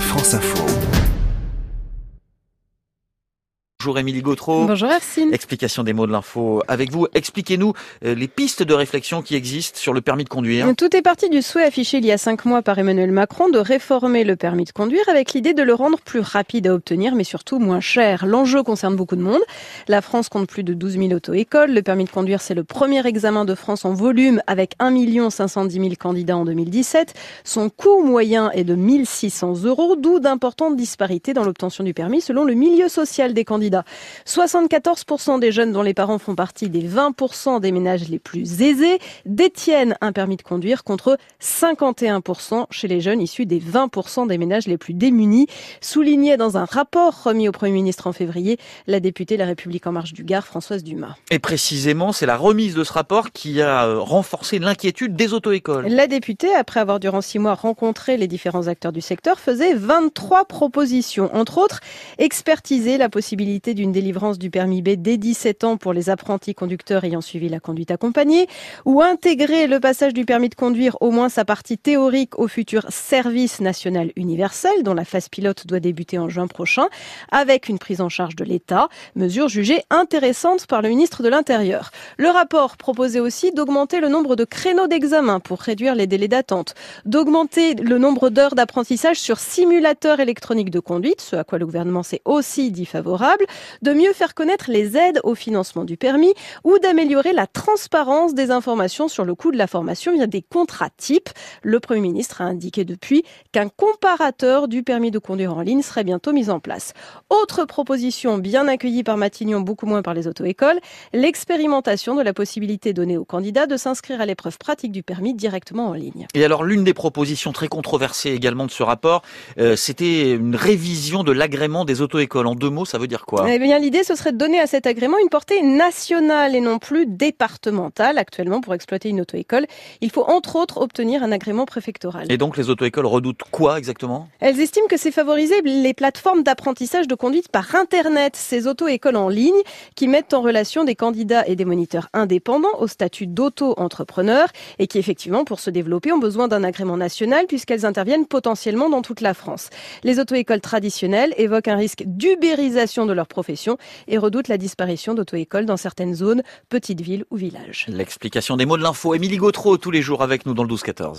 France Info. Bonjour Émilie Gautreau. Bonjour Arsine. Explication des mots de l'info avec vous. Expliquez-nous euh, les pistes de réflexion qui existent sur le permis de conduire. Tout est parti du souhait affiché il y a cinq mois par Emmanuel Macron de réformer le permis de conduire avec l'idée de le rendre plus rapide à obtenir mais surtout moins cher. L'enjeu concerne beaucoup de monde. La France compte plus de 12 000 auto-écoles. Le permis de conduire c'est le premier examen de France en volume avec 1 510 000 candidats en 2017. Son coût moyen est de 1600 euros, d'où d'importantes disparités dans l'obtention du permis selon le milieu social des candidats. 74% des jeunes dont les parents font partie des 20% des ménages les plus aisés détiennent un permis de conduire contre 51% chez les jeunes issus des 20% des ménages les plus démunis, souligné dans un rapport remis au Premier ministre en février la députée La République en marche du Gard, Françoise Dumas. Et précisément, c'est la remise de ce rapport qui a euh, renforcé l'inquiétude des auto-écoles. La députée, après avoir durant six mois rencontré les différents acteurs du secteur, faisait 23 propositions, entre autres expertiser la possibilité d'une délivrance du permis B dès 17 ans pour les apprentis conducteurs ayant suivi la conduite accompagnée, ou intégrer le passage du permis de conduire, au moins sa partie théorique, au futur service national universel, dont la phase pilote doit débuter en juin prochain, avec une prise en charge de l'État, mesure jugée intéressante par le ministre de l'Intérieur. Le rapport proposait aussi d'augmenter le nombre de créneaux d'examen pour réduire les délais d'attente, d'augmenter le nombre d'heures d'apprentissage sur simulateur électronique de conduite, ce à quoi le gouvernement s'est aussi dit favorable, de mieux faire connaître les aides au financement du permis ou d'améliorer la transparence des informations sur le coût de la formation via des contrats types. Le Premier ministre a indiqué depuis qu'un comparateur du permis de conduire en ligne serait bientôt mis en place. Autre proposition bien accueillie par Matignon, beaucoup moins par les auto-écoles, l'expérimentation de la possibilité donnée aux candidats de s'inscrire à l'épreuve pratique du permis directement en ligne. Et alors l'une des propositions très controversées également de ce rapport, euh, c'était une révision de l'agrément des auto-écoles. En deux mots, ça veut dire quoi? Eh bien, l'idée, ce serait de donner à cet agrément une portée nationale et non plus départementale. Actuellement, pour exploiter une auto-école, il faut entre autres obtenir un agrément préfectoral. Et donc, les auto-écoles redoutent quoi exactement? Elles estiment que c'est favoriser les plateformes d'apprentissage de conduite par Internet, ces auto-écoles en ligne qui mettent en relation des candidats et des moniteurs indépendants au statut d'auto-entrepreneur et qui, effectivement, pour se développer, ont besoin d'un agrément national puisqu'elles interviennent potentiellement dans toute la France. Les auto-écoles traditionnelles évoquent un risque d'ubérisation de profession et redoutent la disparition d'auto-écoles dans certaines zones, petites villes ou villages. L'explication des mots de l'info. Émilie Gautreau, tous les jours avec nous dans le 12-14.